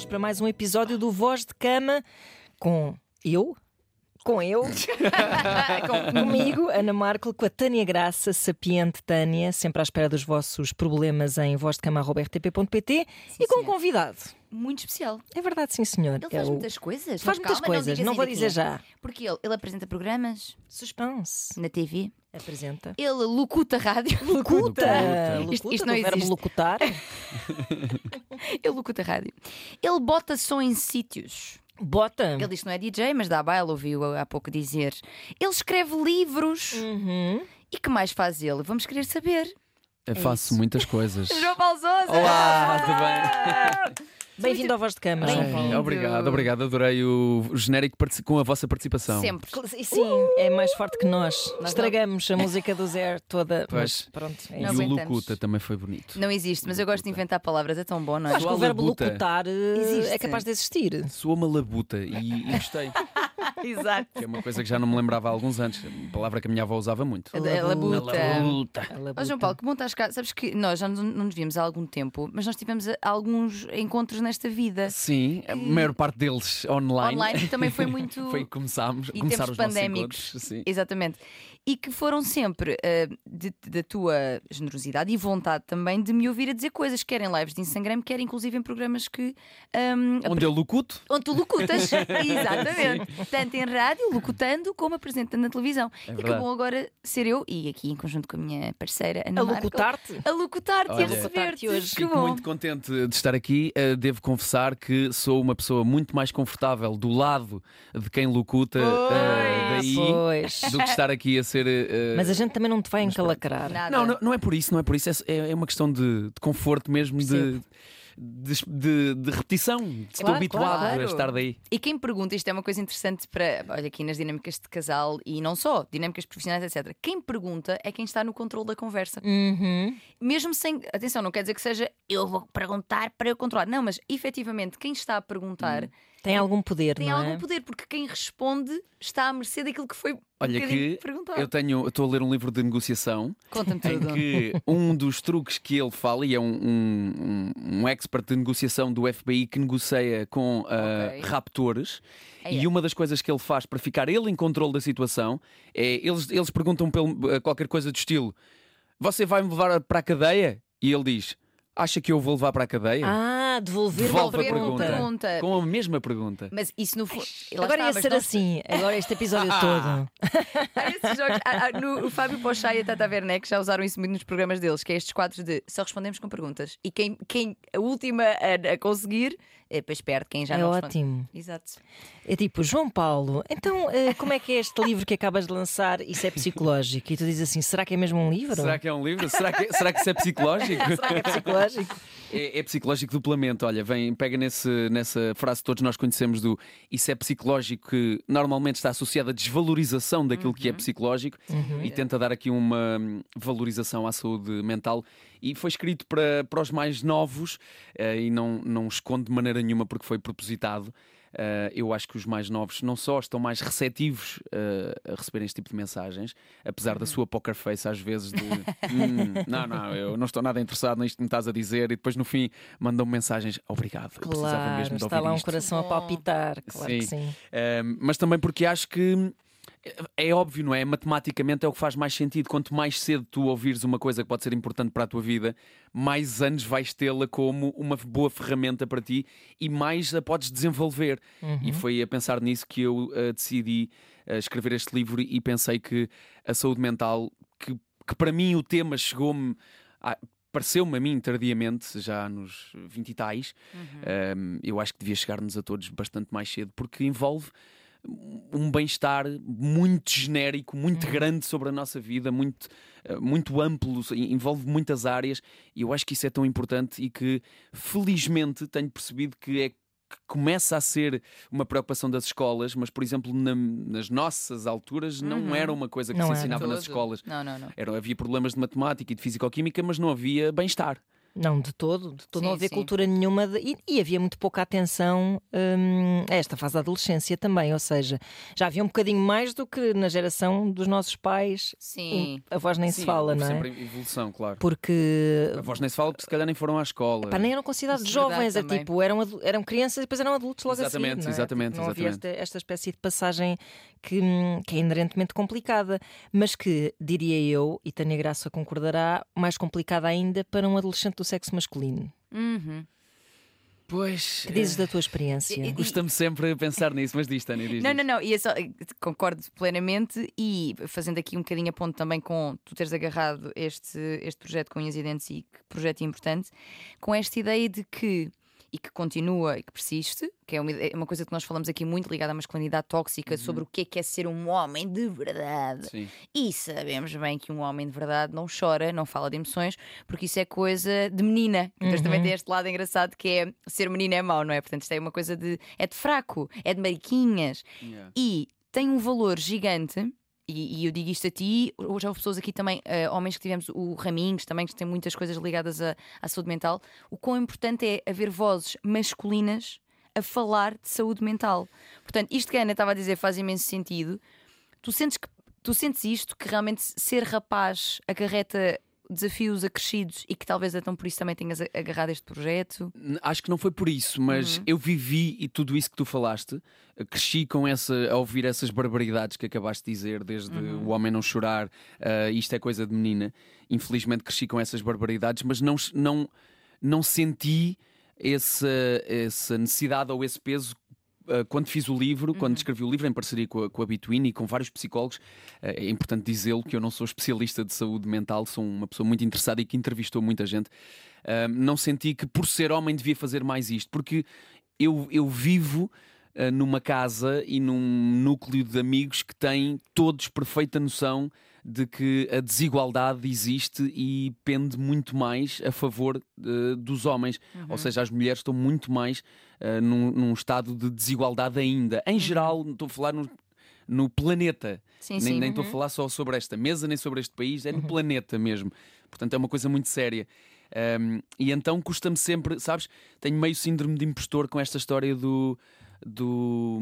nós para mais um episódio do Voz de Cama com eu, com eu, com, comigo, Ana Marco, com a Tânia Graça, sapiente Tânia, sempre à espera dos vossos problemas em vozdecama.rtp.pt e com um convidado. Muito especial. É verdade, sim, senhor. Ele É faz o- muitas coisas. Faz mas muitas calma, coisas, digas não vou ainda dizer quem é. já. Porque ele, ele apresenta programas Suspense. na TV, Apresenta. ele locuta rádio. Locuta! Isto- Locuta, isto não do verbo existe. locutar. Ele locuta rádio. Ele bota som em sítios. Bota. Ele diz que não é DJ, mas dá baile, ouviu há pouco dizer. Ele escreve livros. Uhum. E que mais faz ele? Vamos querer saber. Eu faço isso. muitas coisas. João Paulo Sousa! Olá, tudo bem? Bem-vindo ao Voz de Bem-. Bem-vindo. obrigado, obrigado. Adorei o o genérico com a vossa participação. Sempre. E Sim, é mais forte que nós. Nós Estragamos a música do Zé toda. Mas Pois. pronto, é E Não isso. o aguentamos. Locuta também foi bonito. Não existe, mas eu gosto de inventar palavras, é tão bom, não é? Acho que o verbo labuta. locutar eh, Existe. é capaz de existir. Soa uma labuta e, e gostei. Exato. Que é uma coisa que já não me lembrava há alguns anos. Uma palavra que a minha avó usava muito. A labuta. Labuta. A labuta. Ó João Paulo, que bom estás cá. Sabes que nós já não, não nos víamos há algum tempo, mas nós tivemos eh, alguns encontros nesta vida. Sim, a maior parte deles online. Online, e também foi muito. Foi que começámos, E começaram os nossos pandémicos. encontros. Sim. Exatamente. E que foram sempre eh, de- da tua generosidade e vontade também de me ouvir a dizer coisas, quer em lives de Instagram, quer inclusive em programas que. ahm, Onde eu locuto? Onde tu locutas, exatamente. Tanto em rádio, locutando, como apresentando na televisão. É e bom agora ser eu, e aqui em conjunto com a minha parceira Ana A locutar-te? a locutar-te e a receber-te. hoje. Fico muito contente de estar aqui. Uh, devo confessar que sou uma pessoa muito mais confortável do lado de quem locuta uh, daí Pois. do que estar aqui a ser. uh, Mas a gente também não te vai encalacrar. Nada. não, não, não é por isso, não é por isso. É, é uma questão de, de conforto mesmo, de, Percebo. De, de- de repetição. Estou Claro, habituado claro. a estar daí. E quem pergunta, isto é uma coisa interessante para, olha, aqui nas dinâmicas de casal e não só, dinâmicas profissionais, etc. Quem pergunta é quem está no controle da conversa. Uhum. Mesmo sem. Atenção, não quer dizer que seja eu vou perguntar para eu controlar. Não, mas efetivamente quem está a perguntar Tem algum poder, tem não algum é? poder, porque quem responde está à mercê daquilo que foi um Olha bocadinho que perguntado. eu tenho, estou a ler um livro de negociação Conta-me em tudo. que um dos truques que ele fala, e é um, um, um- um expert de negociação do FBI que negocia com Ok. raptores, Aí e é. uma das coisas que ele faz para ficar ele em controle da situação é eles, eles perguntam pelo, ah, qualquer coisa do estilo: Você vai me levar para a cadeia? E ele diz: Acha que eu vou levar para a cadeia? Ah, devolver Devolve a a pergunta. pergunta. Com a mesma pergunta. Mas isso no fundo. Agora ia ser assim, agora este episódio todo. Há esses jogos. há- há- no, o Fábio Pochá e a Tata Werneck já usaram isso muito nos programas deles, que é estes quadros de só respondemos com perguntas. E quem, quem a última a, a conseguir, depois perde quem já É não responde. ótimo. Exato. É tipo, João Paulo, então eh, como é que é este livro que acabas de lançar? Isso é psicológico? E tu dizes assim, será que é mesmo um livro? Será que é um livro? Será que, será que isso é psicológico? Será que é psicológico? É, é psicológico duplamente. Olha, vem, pega nesse, nessa frase que todos nós conhecemos do isso é psicológico, que normalmente está associado à desvalorização daquilo que é psicológico e tenta dar aqui uma hum, valorização à saúde mental. E foi escrito para, para os mais novos eh, e não, não esconde de maneira nenhuma porque foi propositado. Eh, eu acho que os mais novos não só estão mais receptivos eh, a receberem este tipo de mensagens, apesar da sua poker face às vezes de "Hum, não, não, eu não estou nada interessado nisto que me estás a dizer, e depois no fim mandam mensagens obrigado, eu precisava Claro, mesmo de está ouvir lá um isto." coração a palpitar, claro que Sim. sim. Um, mas também porque acho que é óbvio, não é? Matematicamente é o que faz mais sentido. Quanto mais cedo tu ouvires uma coisa que pode ser importante para a tua vida, mais anos vais tê-la como uma boa ferramenta para ti e mais a podes desenvolver. E foi a pensar nisso que eu uh, decidi uh, escrever este livro e pensei que a saúde mental, que, que para mim o tema chegou-me. a- Pareceu-me a mim tardiamente, já nos 20 e tais, um, eu acho que devia chegar-nos a todos bastante mais cedo, porque envolve um bem-estar muito genérico, muito grande sobre a nossa vida, muito, eh, muito amplo, envolve muitas áreas, e eu acho que isso é tão importante e que, felizmente, tenho percebido que é que começa a ser uma preocupação das escolas, mas, por exemplo, na- nas nossas alturas não Uhum. era uma coisa que Não se ensinava nas escolas. Não, não, não. Era, havia problemas de matemática e de fisicoquímica, mas não havia bem-estar. Não, de todo, de todo. não Sim, havia sim. cultura nenhuma de- e, e havia muito pouca atenção hum, a esta fase da adolescência também. Ou seja, já havia um bocadinho mais do que na geração dos nossos pais. Sim. A voz nem Sim, se fala, não é? Sempre evolução, claro. Porque A voz nem se fala porque se calhar nem foram à escola. pá, nem eram considerados Isso é verdade jovens, é tipo, eram, eram crianças e depois eram adultos logo Exatamente, a seguir. Não, é? exatamente, não havia exatamente. esta, esta espécie de passagem que, que é inerentemente complicada, mas que, diria eu, e Tânia Graça concordará, mais complicada ainda para um adolescente do sexo masculino. Uhum. Pois. Que dizes da tua experiência? Custa-me sempre pensar nisso, mas diz, Tânia, diz. Não, não, não, e é só- concordo plenamente e fazendo aqui um bocadinho a ponto também com tu teres agarrado este, este projeto com unhas e dentes e que projeto importante, com esta ideia de que, e que continua e que persiste, que é uma, é uma coisa que nós falamos aqui muito ligada à masculinidade tóxica, sobre o que é que é ser um homem de verdade. Sim. E sabemos bem que um homem de verdade não chora, não fala de emoções, porque isso é coisa de menina. Então Uhum. também tem este lado engraçado que é ser menina é mau, não é? Portanto, isto é uma coisa de. é de fraco, é de mariquinhas. Yeah. E tem um valor gigante. E, e eu digo isto a ti, hoje houve pessoas aqui também, eh, homens que tivemos, o Raminhos também, que tem muitas coisas ligadas à, à saúde mental. O quão importante é haver vozes masculinas a falar de saúde mental. Portanto, isto que a Ana estava a dizer faz imenso sentido. Tu sentes, que, tu sentes isto, que realmente ser rapaz acarreta desafios acrescidos e que talvez então por isso também tenhas agarrado este projeto? Acho que não foi por isso, mas Uhum. eu vivi e tudo isso que tu falaste, eh, cresci com essa, a ouvir essas barbaridades que acabaste de dizer, desde Uhum. o homem não chorar, eh, isto é coisa de menina. Infelizmente cresci com essas barbaridades, mas não, não, não senti essa, essa necessidade ou esse peso. Eh, Quando fiz o livro, quando escrevi o livro em parceria com a, com a Between e com vários psicólogos, eh, é importante dizê-lo que eu não sou especialista de saúde mental, sou uma pessoa muito interessada e que entrevistou muita gente. Uh, não senti que por ser homem devia fazer mais isto, porque eu, eu vivo numa casa e num núcleo de amigos que têm todos perfeita noção de que a desigualdade existe e pende muito mais a favor uh, dos homens. Ou seja, as mulheres estão muito mais uh, num, num estado de desigualdade ainda. Em geral, não estou a falar no, no planeta. Sim, Nem sim. nem estou a falar só sobre esta mesa, nem sobre este país, é no planeta mesmo. Portanto, é uma coisa muito séria. Um, e então custa-me sempre, sabes? Tenho meio síndrome de impostor com esta história do. do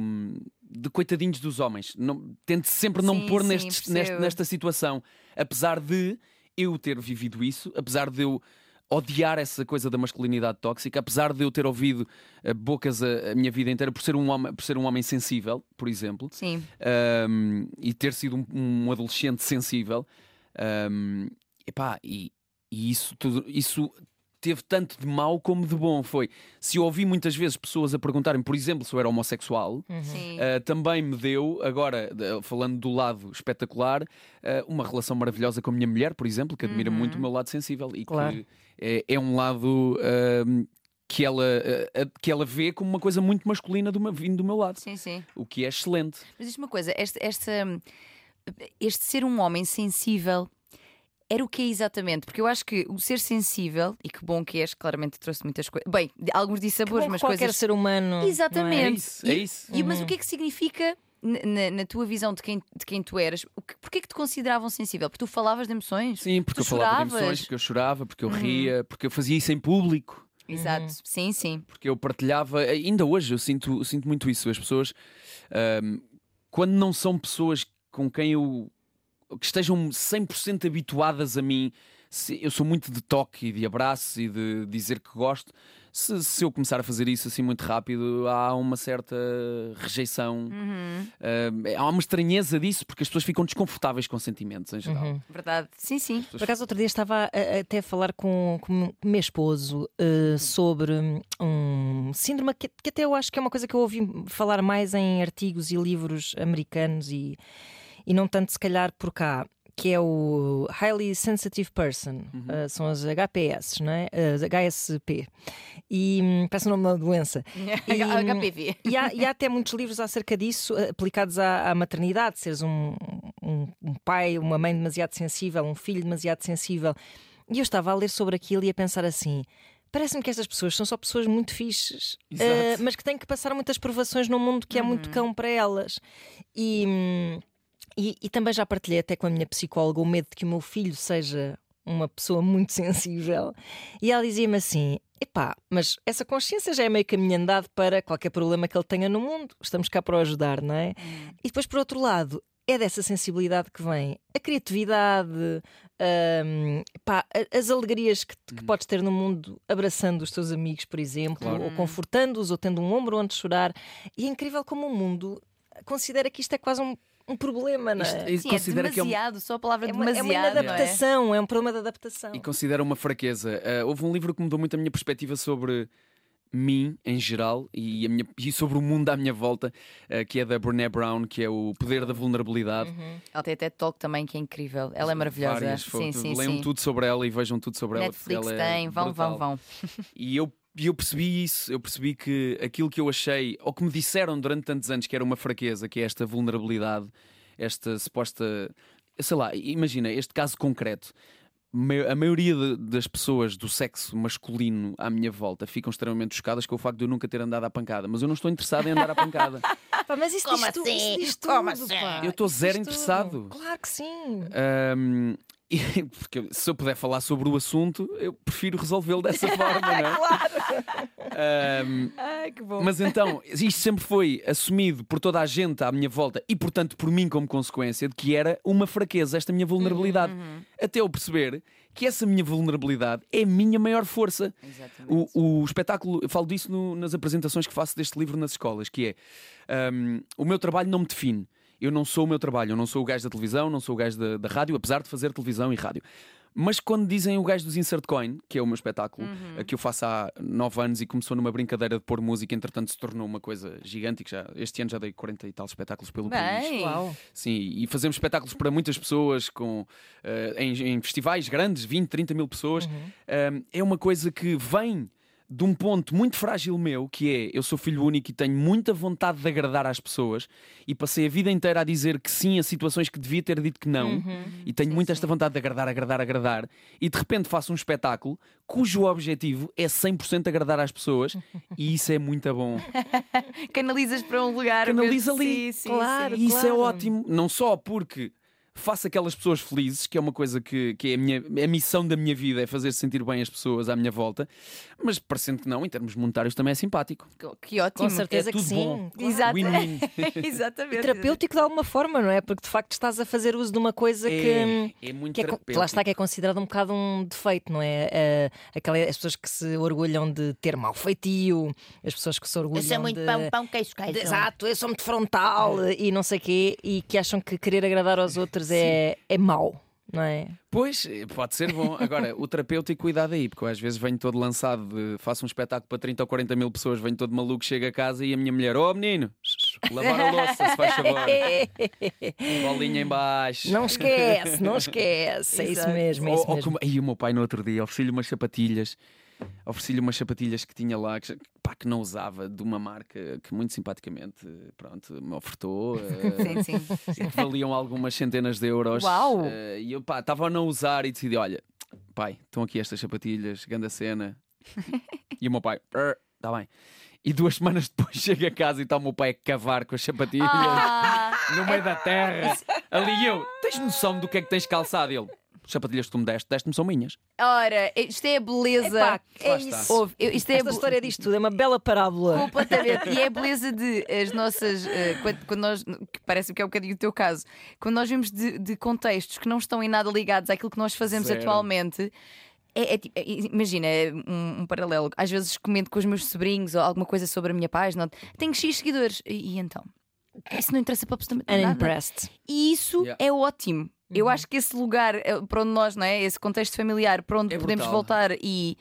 de coitadinhos dos homens. Não, tento sempre não Sim, pôr sim, neste- nesta situação. Apesar de eu ter vivido isso, apesar de eu odiar essa coisa da masculinidade tóxica, apesar de eu ter ouvido eh, bocas a, a minha vida inteira por ser um homem, por ser um homem sensível, por exemplo, Sim. um, e ter sido um, um adolescente sensível, um, epá, e, e isso, tudo, isso teve tanto de mau como de bom. Foi se eu ouvi muitas vezes pessoas a perguntarem, por exemplo, se eu era homossexual. Sim. Uh, também me deu, agora falando do lado espetacular, uh, uma relação maravilhosa com a minha mulher, por exemplo, que admira muito o meu lado sensível e Claro. que é, é um lado um, que, ela, uh, uh, que ela vê como uma coisa muito masculina do meu- vindo do meu lado, Sim, sim. o que é excelente. Mas diz uma coisa, este, esta, este ser um homem sensível era o que é exatamente? Porque eu acho que o ser sensível, e que bom que és, claramente trouxe muitas coisas. Bem, alguns dissabores, mas qualquer coisas. ser humano. não é? Exatamente. É isso, é isso. e- Mas o que é que significa, na, na- tua visão de quem, de quem tu eras, o que, porquê que te consideravam sensível? Porque tu falavas de emoções? Sim, porque Tu eu falava de choravas? Uhum. emoções, porque eu chorava, porque eu ria, porque eu fazia isso em público. Exato. Sim, sim. porque eu partilhava, ainda hoje eu sinto, eu sinto muito isso. As pessoas, ahm, quando não são pessoas com quem eu que estejam 100% habituadas a mim, se- eu sou muito de toque e de abraço e de dizer que gosto. Se, se eu começar a fazer isso assim muito rápido, há uma certa rejeição, Uhum. ahm, há uma estranheza disso, porque as pessoas ficam desconfortáveis com sentimentos em geral. Uhum. Verdade. Sim, sim. Por acaso, outro dia estava a, até a falar com, com o meu esposo eh, sobre um síndrome que, que até eu acho que é uma coisa que eu ouvi falar mais em artigos e livros americanos e, e não tanto, se calhar, por cá. Que é o Highly Sensitive Person, eh, são as HPS, não é? As HSP. E hum, parece o nome da doença. E, HPV. E há, e há até muitos livros acerca disso, eh, aplicados à, à maternidade, seres um, um- um pai, uma mãe demasiado sensível, um filho demasiado sensível. E eu estava a ler sobre aquilo e a pensar assim. Parece-me que estas pessoas são só pessoas muito fixes, eh, mas que têm que passar muitas provações num mundo que é Uhum. muito cão para elas. E, hum, e, e também já partilhei até com a minha psicóloga o medo de que o meu filho seja uma pessoa muito sensível, e ela dizia-me assim: epá, mas essa consciência já é meio caminho andado para qualquer problema que ele tenha no mundo, estamos cá para o ajudar, não é? Hum. E depois, por outro lado, é dessa sensibilidade que vem a criatividade, hum, pá, a- as alegrias que, que podes ter no mundo abraçando os teus amigos, por exemplo, Claro. ou confortando-os, ou tendo um ombro onde chorar. E é incrível como o mundo considera que isto é quase um, um problema, não é? Isto- Sim, é considera que é um- demasiado, só a palavra É uma, é uma demasiado. não é? inadaptação, é um problema de adaptação. E considera uma fraqueza. Ah, houve um livro que mudou muito a minha perspectiva sobre mim em geral e, a minha- e sobre o mundo à minha volta, ah, que é da Brené Brown, que é o poder da vulnerabilidade. Ela tem até talk também que é incrível. Ela é maravilhosa. Várias sim, sim, Leiam sim. tudo sobre ela e vejam tudo sobre Netflix ela. ela é tem, vão, brutal. vão, vão. E eu, e eu percebi isso, eu percebi que aquilo que eu achei, ou que me disseram durante tantos anos que era uma fraqueza, que é esta vulnerabilidade, esta suposta. Sei lá, imagina, este caso concreto. A maioria de- das pessoas do sexo masculino à minha volta ficam extremamente chocadas com o facto de eu nunca ter andado à pancada, mas eu não estou interessado em andar à pancada. Pá, mas isso Como diz, tu, isso assim? diz Como tudo, assim? Eu estou zero diz tudo. interessado. Claro que sim. Ahm, e- porque se eu puder falar sobre o assunto, eu prefiro resolvê-lo dessa forma, não é? Ahm, Ai, que bom. Mas então, isto sempre foi assumido por toda a gente à minha volta e, portanto, por mim como consequência de que era uma fraqueza, esta minha vulnerabilidade. Até eu perceber que essa minha vulnerabilidade é a minha maior força. Exatamente. O, o espetáculo, eu falo disso no- nas apresentações que faço deste livro nas escolas, que é hum, o meu trabalho não me define. Eu não sou o meu trabalho, eu não sou o gajo da televisão, não sou o gajo da, da rádio, apesar de fazer televisão e rádio. Mas quando dizem o gajo dos Insert Coin, que é o meu espetáculo, Uhum. que eu faço há nove anos e começou numa brincadeira de pôr música, entretanto se tornou uma coisa gigante, que já, este ano já dei 40 e tal espetáculos pelo país. Bem, Uau. Sim, e fazemos espetáculos para muitas pessoas com, eh, em, em festivais grandes, 20, 30 mil pessoas. Um, é uma coisa que vem de um ponto muito frágil meu, que é eu sou filho único e tenho muita vontade de agradar às pessoas e passei a vida inteira a dizer que sim a situações que devia ter dito que não e tenho muito esta vontade de agradar, agradar, agradar e de repente faço um espetáculo cujo objetivo é 100% agradar às pessoas e isso é muito bom. canalizas para um lugar. Canaliza ali. Sim, sim, Claro. sim. E isso é ótimo, não só porque faço aquelas pessoas felizes, que é uma coisa que, que é a, minha, a missão da minha vida, é fazer sentir bem as pessoas à minha volta, mas parecendo que não, em termos monetários também é simpático. Que ótimo. Com certeza é que tudo sim. bom. Exato. Win-win. Exatamente. E terapêutico de alguma forma, não é? Porque de facto estás a fazer uso de uma coisa que. É, é muito que é lá está, que é considerado um bocado um defeito, não é? Eh, aquela, as pessoas que se orgulham de ter mau feitio, as pessoas que se orgulham Eu sou muito de. pão, pão, queijo, de- queijo. Exato, eu sou muito frontal e não sei o quê, e que acham que querer agradar aos outros é, é mau, não é? Pois, eh, pode ser bom. Agora, o terapêutico, cuidado aí, porque eu às vezes venho todo lançado, de, faço um espetáculo para 30 ou 40 mil pessoas, venho todo maluco, chego a casa e a minha mulher, oh menino, lavar a louça, se faz favor. Bolinha em baixo. Não esquece, não esquece. É isso mesmo, é Ou- isso ou mesmo. como- Aí o meu pai no outro dia ofereci-lhe umas sapatilhas. Ofereci-lhe umas sapatilhas que tinha lá, que, pá, que não usava, de uma marca que muito simpaticamente pronto, me ofertou. eh, Sim, sim. e que valiam algumas centenas de euros. Uau! Eh, e eu pá, estava a não usar e decidi: olha, pai, estão aqui estas sapatilhas, grande cena. e o meu pai, está bem. E duas semanas depois chego a casa e está o meu pai a cavar com as sapatilhas Ah, no meio da terra. Ali eu, tens noção do que é que tens calçado? Ele, sapatilhas que tu me deste, deste-me são minhas. ora, isto é a beleza. Epá, é Lá está. isso. Ouve, eu- isto é a Esta be- história disto tudo é uma bela parábola. Completamente. E é a beleza de as nossas. eh, quando, quando nós. Que parece que é um bocadinho o teu caso. Quando nós vimos de, de contextos que não estão em nada ligados àquilo que nós fazemos Zero. atualmente. É, é tipo- é- imagina, é um, um paralelo. Às vezes comento com os meus sobrinhos ou alguma coisa sobre a minha página. Tenho X seguidores. E, e então? Isso não interessa para absolutamente nada. Unimpressed. E isso Yeah. é ótimo. Eu Uhum. acho que esse lugar eh, para onde nós, não é? Esse contexto familiar para onde É podemos brutal. voltar e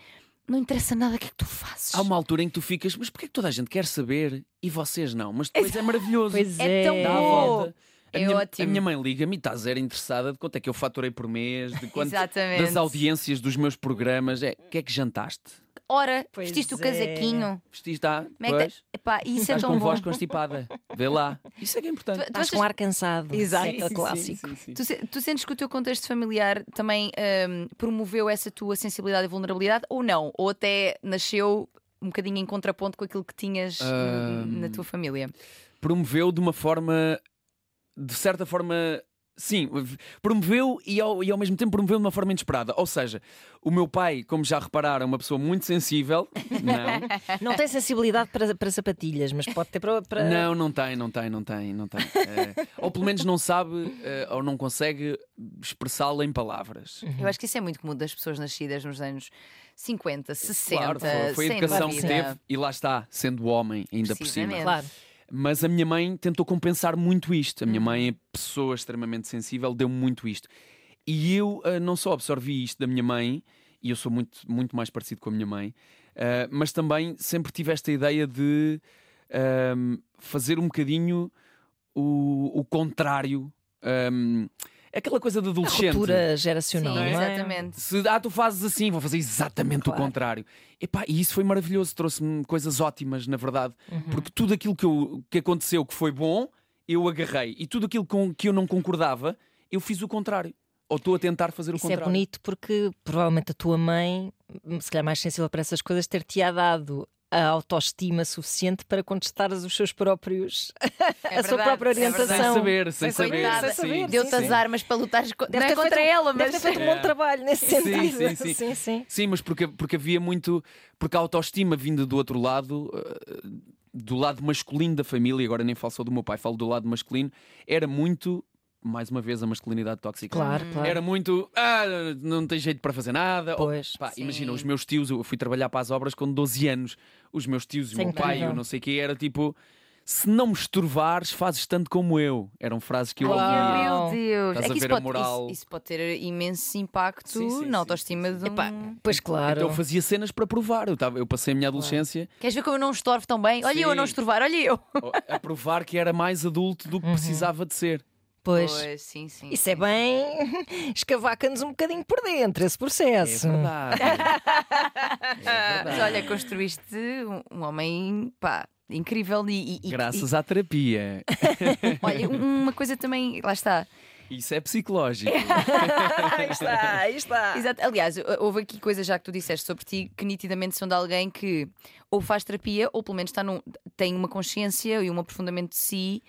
não interessa nada o que é que tu fazes. Há uma altura em que tu ficas, mas porquê é que toda a gente quer saber e vocês não? Mas depois é maravilhoso. Pois É é. tão Dá bom. volta. A, É minha, ótimo. a minha mãe liga-me e está zero interessada de quanto é que eu faturei por mês, de quanto das audiências dos meus programas. É, o que é que jantaste? Ora, Pois vestiste o é. casaquinho. Vestiste, ah, Como é que pois. tá- Epá, isso é tão com bom. voz constipada. Vê lá. Isso é que é importante. Tu- tu achas- com ar cansado. Exato. É clássico. Sim, sim, sim. Tu, tu sentes que o teu contexto familiar também hum, promoveu essa tua sensibilidade e vulnerabilidade ou não? Ou até nasceu um bocadinho em contraponto com aquilo que tinhas hum, Hum. na tua família? Promoveu de uma forma, de certa forma, Sim, promoveu e ao, e ao mesmo tempo promoveu de uma forma inesperada. Ou seja, o meu pai, como já repararam, é uma pessoa muito sensível. Não, Não tem sensibilidade para, para sapatilhas, mas pode ter para. para- não, não tem, não tem, não tem, não tem. Eh, ou pelo menos não sabe eh, ou não consegue expressá-la em palavras. Eu acho que isso é muito comum das pessoas nascidas nos anos 50, 60. Claro, foi, foi a 100 educação que teve e lá está, sendo homem ainda por cima. Claro. Mas a minha mãe tentou compensar muito isto. A minha mãe é pessoa extremamente sensível, deu-me muito isto. E eu ah, não só absorvi isto da minha mãe, e eu sou muito, muito mais parecido com a minha mãe, ah, mas também sempre tive esta ideia de ahm, fazer um bocadinho o, o contrário. Aquela coisa de A adolescente. ruptura Sim, geracional, não é? exatamente. Se ah, tu fazes assim, vou fazer exatamente Claro. o contrário. Epá, e isso foi maravilhoso, trouxe-me coisas ótimas, na verdade. Uhum. Porque tudo aquilo que, eu- que aconteceu que foi bom, eu agarrei. E tudo aquilo com que eu não concordava, eu fiz o contrário. Ou estou a tentar fazer o Isso é contrário. bonito porque provavelmente a tua mãe, se calhar mais sensível para essas coisas, ter-te-á dado a autoestima suficiente para contestares os seus próprios. É a sua verdade, própria é orientação. Sem saber, sem Sem saber. sim, saber, Deu-te sim, as sim. armas para lutares co- Deve não é contra feito- ela, Deve mas. ter feito um bom trabalho nesse Sim, sentido. sim, sim. sim, sim. Sim, mas porque, porque havia muito. Porque a autoestima vinda do outro lado, eh, do lado masculino da família, agora nem falo só do meu pai, falo do lado masculino, era muito. Mais uma vez, a masculinidade tóxica. Claro, Hum. claro. Era muito. Ah, não tem jeito para fazer nada. Ou- Pois. Pá, Sim. imagina, os meus tios, eu fui trabalhar para as obras com 12 anos. Os meus tios e Isso é o meu pai, eu não sei o que, era tipo. Se não me estorvares, fazes tanto como eu. Eram frases que eu Uau. ouvia. Meu Deus! Estás é a que isso ver a pode, moral. isso, isso pode ter imenso impacto Sim, sim, sim, na autoestima de um. Epá, pois claro. Então eu fazia cenas para provar. Eu, tava, eu passei a minha adolescência Queres ver como eu não estorvo tão bem? Olha eu a não Sim. estorvar, olha eu! a provar que era mais adulto do que precisava de ser. Pois. sim, sim. Isso é bem. Escavaca-nos um bocadinho por dentro, esse É processo. verdade. É Mas verdade. olha, construíste um, homem, pá, incrível e. e- e- Graças à terapia. e- olha, um- uma coisa também, lá está. Isso é psicológico. aí está, aí está. Exato. Aliás, houve aqui coisas já que tu disseste sobre ti que nitidamente são de alguém que ou faz terapia ou pelo menos está num, tem uma consciência e um aprofundamento de si.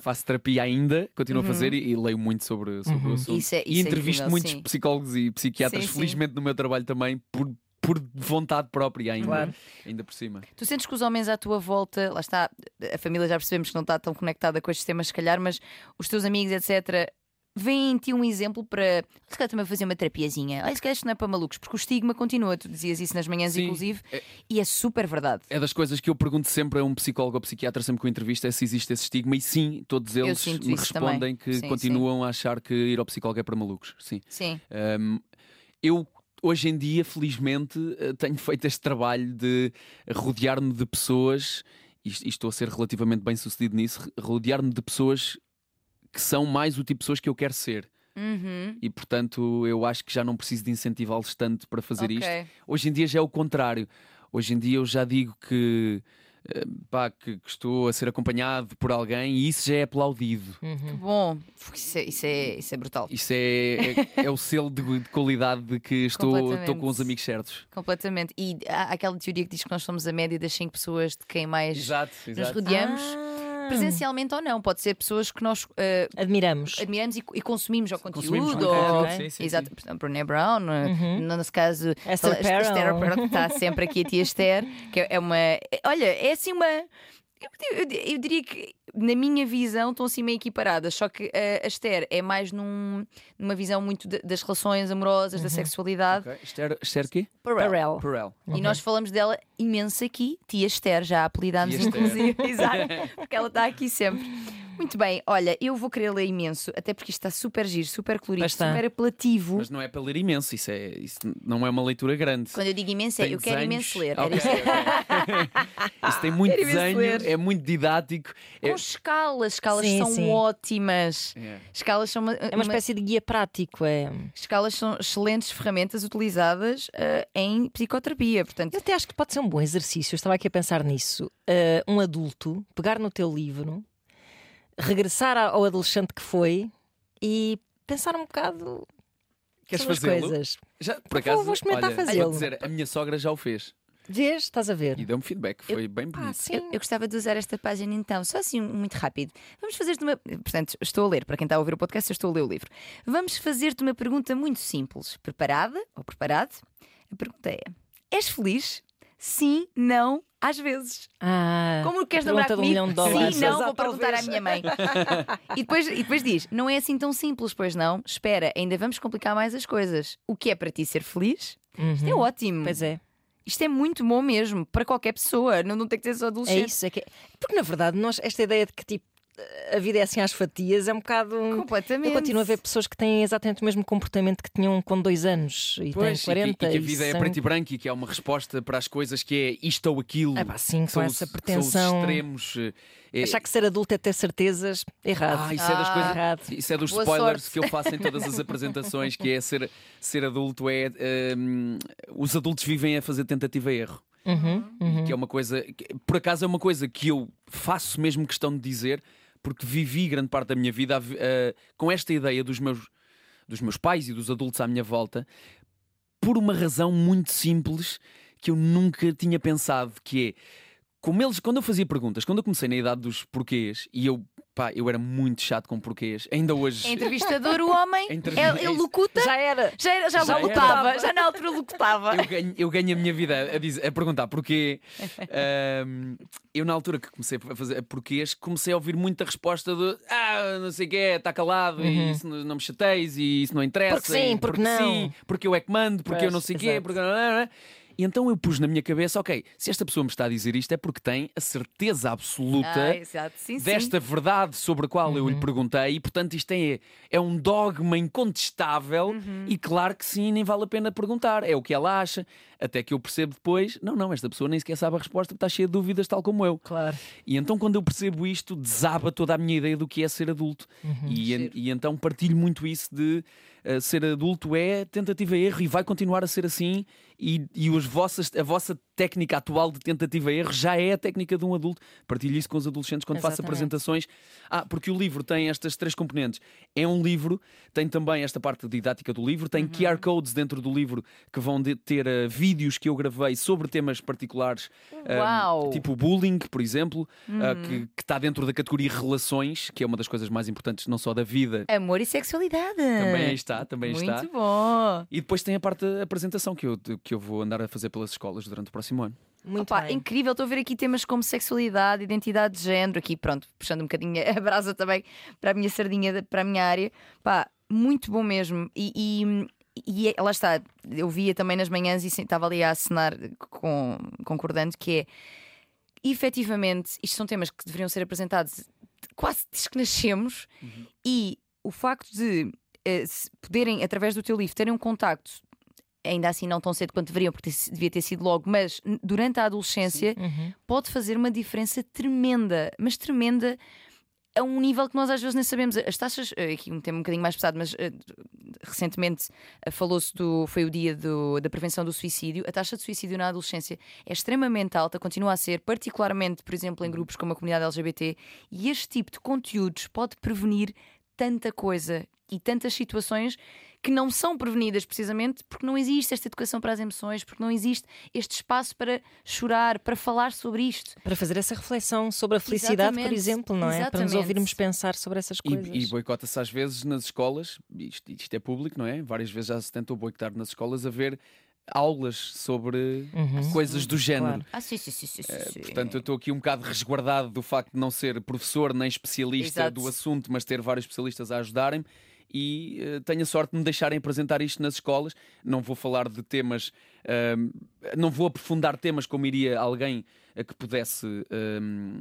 Faço terapia ainda, continuo a fazer e, e leio muito sobre, sobre o assunto. Isso é- e isso é entrevisto incrível, muitos sim. psicólogos e psiquiatras, Sim, sim. felizmente no meu trabalho também, por, por vontade própria ainda, Claro. ainda por cima. Tu sentes que os homens à tua volta, lá está, a família já percebemos que não está tão conectada com estes temas, se calhar, mas os teus amigos, etc., veem em ti um exemplo para se calhar também fazer uma terapiazinha. Olha, se calhar isto não é para malucos, porque o estigma continua, tu dizias isso nas manhãs, Sim. inclusive, É- e é super verdade. É das coisas que eu pergunto sempre a um psicólogo ou psiquiatra, sempre que eu entrevisto, é se existe esse estigma. E sim, todos eles me respondem também. que Sim, continuam a achar que ir ao psicólogo é para malucos. Sim. Sim. Um, eu hoje em dia, felizmente, eh, tenho feito este trabalho de rodear-me de pessoas, e estou a ser relativamente bem sucedido nisso, rodear-me de pessoas que são mais o tipo de pessoas que eu quero ser. Uhum. E portanto, eu acho que já não preciso de incentivá-los tanto para fazer isto. Ok. Hoje em dia já é o contrário. Hoje em dia eu já digo que, eh, pá, que, que estou a ser acompanhado por alguém e isso já é aplaudido. Que bom. Isso é, isso é, isso é brutal. Isso é, é, é o selo de, de qualidade de que estou, estou com os amigos certos. Completamente. E há aquela teoria que diz que nós somos a média das 5 pessoas de quem mais Exato, nos rodeamos, Ah, presencialmente ou não. Pode ser pessoas que nós eh, Admiramos. admiramos e, e consumimos ao Consumimos conteúdo. conteúdo, ou- ok. sim, sim, Exato, sim. por exemplo, Brené Brown, eh, Uhum. no nosso caso, Esther Perel. Perel, que está sempre aqui, a tia Esther, que é uma. Olha, é assim uma. Eu, eu- eu diria que, na minha visão, estão assim meio equiparadas. Só que eh, a Esther é mais num- numa visão muito de- das relações amorosas, da sexualidade. Ok. Esther, Esther quê? Perel. Perel. Perel. E nós falamos dela imenso aqui, tia Esther, já a apelidámos inclusive, exato, porque ela está aqui sempre. Muito bem, olha, eu vou querer ler imenso, até porque isto está super giro, super colorido, Bastante. super apelativo. Mas não é para ler imenso, isso, é, isso não é uma leitura grande. Quando eu digo imenso, é Tem eu quero desenhos. imenso ler. Ok, isto. ok. Isso tem muito Quero imenso desenho, ler. é muito didático. É, Com escalas, escalas Sim, são sim. ótimas. É. Escalas são uma, É uma espécie de guia prático. É... escalas são excelentes ferramentas utilizadas eh, em psicoterapia. Portanto, Eu até acho que pode ser um bom exercício. Eu estava aqui a pensar nisso. Uh, um adulto pegar no teu livro, regressar ao adolescente que foi e pensar um bocado Queres sobre as fazê-lo? coisas. Já, por Vou- acaso, vou experimentar fazê-lo. a minha sogra já o fez. Vês? Estás a ver? E deu-me feedback, foi bem Ah, bonito. sim. Eu, eu gostava de usar esta página então, só assim muito rápido. Vamos fazer-te uma. Portanto, estou a ler, para quem está a ouvir o podcast, eu estou a ler o livro. Vamos fazer-te uma pergunta muito simples. Preparada ou preparado? A pergunta é: És feliz? Sim, não, às vezes. Ah, Como queres namorar um comigo? milhão de dólares. Sim, não, vou perguntar à minha mãe. e, depois, e depois diz: Não é assim tão simples, pois não? Espera, ainda vamos complicar mais as coisas. O que é para ti ser feliz? Isto é Uhum. ótimo. Pois é. Isto é muito bom mesmo, para qualquer pessoa. Não, não tem que ser só É adolescente. isso. É que... Porque na verdade, nós, esta ideia de que tipo, a vida é assim às fatias é um bocado. Completamente. Eu continuo a ver pessoas que têm exatamente o mesmo comportamento que tinham com dois anos e Pois, têm 40 e, que, e que a vida é são- preto e branco e que é uma resposta para as coisas que é isto ou aquilo. É pá, sim, com São essa os- pretensão. São os extremos. é- Achar que ser adulto é ter certezas, errado. Ah, isso é das Ah. coisas. Errado. Isso é dos Boa spoilers sorte. que eu faço em todas as apresentações, que é ser, ser adulto é hum, os adultos vivem a fazer tentativa e erro. Uhum, uhum. Que é uma coisa, que, por acaso é uma coisa que eu faço mesmo questão de dizer, porque vivi grande parte da minha vida com esta ideia dos meus, dos meus pais e dos adultos à minha volta, por uma razão muito simples que eu nunca tinha pensado, que é como eles, quando eu fazia perguntas, quando eu comecei na idade dos porquês, e eu, pá, eu era muito chato com porquês, ainda hoje. É entrevistador, o homem. Entrevi- Ele, ele é locuta. Já era. Já, era, já, Já locutava, era. já na altura locutava. Eu ganho, eu ganho a minha vida a, dizer- a perguntar porquê. Ahm, eu, na altura que comecei a fazer porquês, comecei a ouvir muita resposta de ah, não sei o quê, está calado e isso não, não me chateis e isso não interessa. Porque sim, e porque não. sim, porque eu é que mando, porque eu Pois, não sei o quê. exato. Porque... E então eu pus na minha cabeça, ok, se esta pessoa me está a dizer isto é porque tem a certeza absoluta Ah. Sim, sim. desta verdade sobre a qual eu lhe perguntei e portanto isto é, é um dogma incontestável e claro que sim, nem vale a pena perguntar, é o que ela acha, até que eu percebo depois, não, não, esta pessoa nem sequer sabe a resposta, está cheia de dúvidas tal como eu. Claro. E então quando eu percebo isto, desaba toda a minha ideia do que é ser adulto. E, en- e então partilho muito isso de eh, ser adulto é tentativa e erro e vai continuar a ser assim e, e os vossas, a vossa técnica atual de tentativa e erro já é a técnica de um adulto. Partilho isso com os adolescentes quando faço Exatamente. apresentações. Ah, porque o livro tem estas três componentes. É um livro, tem também esta parte didática do livro, tem QR codes dentro do livro que vão de- ter eh, vídeos que eu gravei sobre temas particulares, Uau! tipo bullying, por exemplo, ah, que, que está dentro da categoria relações, que é uma das coisas mais importantes, não só da vida. Amor e sexualidade. Também está, também Muito está. bom. E depois tem a parte da apresentação que eu, que eu vou andar a fazer pelas escolas durante o próximo ano. Muito Opa, incrível, estou a ver aqui temas como sexualidade, identidade de género, aqui pronto, puxando um bocadinho a brasa também para a minha sardinha, para a minha área. Pá, muito bom mesmo. E, e, e é- lá está, eu via também nas manhãs e estava ali a assinar com, concordando que é efetivamente, isto são temas que deveriam ser apresentados quase desde que nascemos e o facto de se poderem, através do teu livro, terem um contacto, ainda assim não tão cedo quanto deveriam, porque devia ter sido logo, mas durante a adolescência Uhum. pode fazer uma diferença tremenda, mas tremenda a um nível que nós às vezes nem sabemos. As taxas, eh, aqui um tema um bocadinho mais pesado, mas eh, recentemente eh, falou-se do. foi o dia do- da prevenção do suicídio. A taxa de suicídio na adolescência é extremamente alta, continua a ser, particularmente, por exemplo, em grupos como a comunidade LGBT, e este tipo de conteúdos pode prevenir tanta coisa e tantas situações que não são prevenidas precisamente porque não existe esta educação para as emoções, porque não existe este espaço para chorar, para falar sobre isto. Para fazer essa reflexão sobre a felicidade, por Exatamente, exemplo, não é? Para nos ouvirmos pensar sobre essas E, coisas. e boicota-se às vezes nas escolas, isto, isto é público, não é? Várias vezes já se tentou boicotar nas escolas a ver aulas sobre Uhum. coisas do género. Claro. Ah, sim, sim, sim, sim, Eh, sim. Portanto, eu estou aqui um bocado resguardado do facto de não ser professor nem especialista Exato. do assunto, mas ter vários especialistas a ajudarem-me. E eh, tenho a sorte de me deixarem apresentar isto nas escolas. Não vou falar de temas, ahm, não vou aprofundar temas como iria alguém a que pudesse ahm,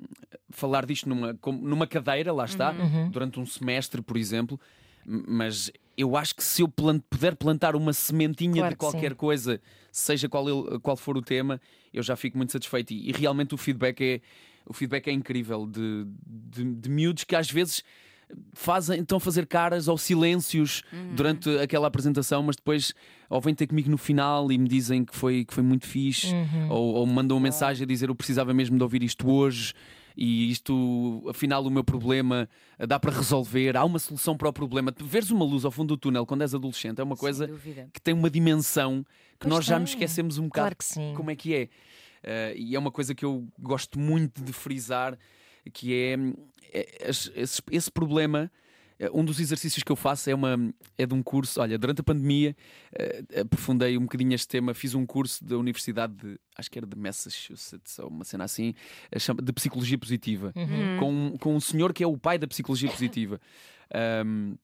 falar disto numa, numa cadeira, lá está, Uhum. durante um semestre, por exemplo. Mas eu acho que se eu plan- puder plantar uma sementinha Claro de que sim. qualquer coisa, seja qual, ele- qual for o tema, eu já fico muito satisfeito. E, e realmente o feedback é, o feedback é incrível de, de, de miúdos que às vezes fazem, estão a fazer caras ou silêncios durante aquela apresentação, mas depois ou vêm ter comigo no final e me dizem que foi, que foi muito fixe, Uhum. ou, ou me mandam uma mensagem a dizer eu precisava mesmo de ouvir isto hoje. e isto, afinal, o meu problema dá para resolver, há uma solução para o problema. Veres uma luz ao fundo do túnel quando és adolescente é uma coisa que tem uma dimensão que Pois nós já tem. nos esquecemos um bocado Claro como é que é. Eh, e é uma coisa que eu gosto muito de frisar, que é, é, esse, esse- problema. eh, Um dos exercícios que eu faço é, uma, é de um curso. Olha, durante a pandemia eh, aprofundei um bocadinho este tema. Fiz um curso da Universidade de, acho que era de Massachusetts ou uma cena assim, eh, de psicologia positiva, Uhum. com, com um senhor que é o pai da psicologia positiva. Um,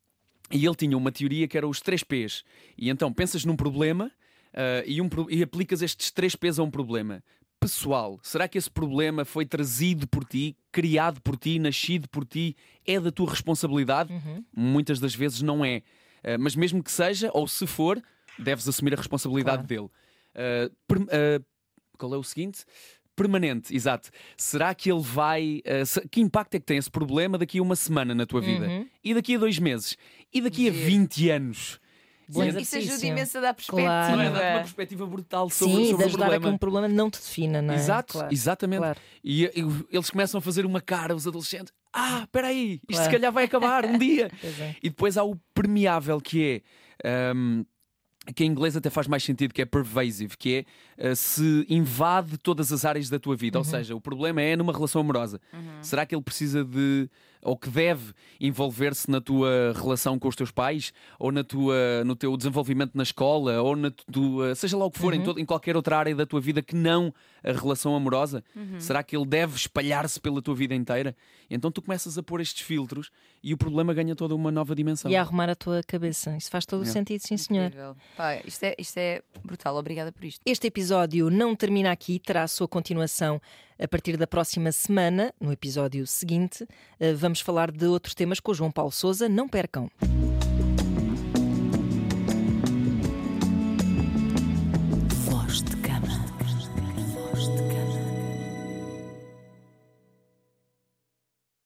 e ele tinha uma teoria que era os três P's. E então pensas num problema ah, e, um e aplicas estes três P's a um problema. Pessoal, será que esse problema foi trazido por ti, criado por ti, nascido por ti? É da tua responsabilidade? Uhum. Muitas das vezes não é. Ah, mas mesmo que seja, ou se for, deves assumir a responsabilidade dele. Ah, per- ah, qual é o seguinte? Permanente, exato. Será que ele vai. se- que impacto é que tem esse problema daqui a uma semana na tua vida? Uhum. E daqui a dois meses? E daqui a Giro. 20 anos? Bom Sim. Isso ajuda imenso a dar perspectiva. Claro. Não é? Dá-te uma perspectiva brutal sobre, Sim, sobre de o ajudar a que problema. um problema não te defina, não é? Exato, Claro. exatamente. Claro. E, e eles começam a fazer uma cara, os adolescentes. Ah, espera aí, isto Claro. se calhar vai acabar um dia. É. E depois há o permeável, que é. ahm, que em inglês até faz mais sentido, que é pervasive, que é ah, se invade todas as áreas da tua vida. Ou seja, o problema é numa relação amorosa. Será que ele precisa de, ou que deve envolver-se na tua relação com os teus pais, ou na tua, no teu desenvolvimento na escola, ou na tua, seja lá o que for, em, todo- em qualquer outra área da tua vida que não a relação amorosa? Será que ele deve espalhar-se pela tua vida inteira? Então tu começas a pôr estes filtros e o problema ganha toda uma nova dimensão. E a arrumar a tua cabeça. Isso faz todo o sentido, sim, senhor. Pá, isto, é, isto é brutal. Obrigada por isto. Este episódio não termina aqui, terá a sua continuação a partir da próxima semana, no episódio seguinte. Eh, Vamos falar de outros temas com o João Paulo Souza. Não percam.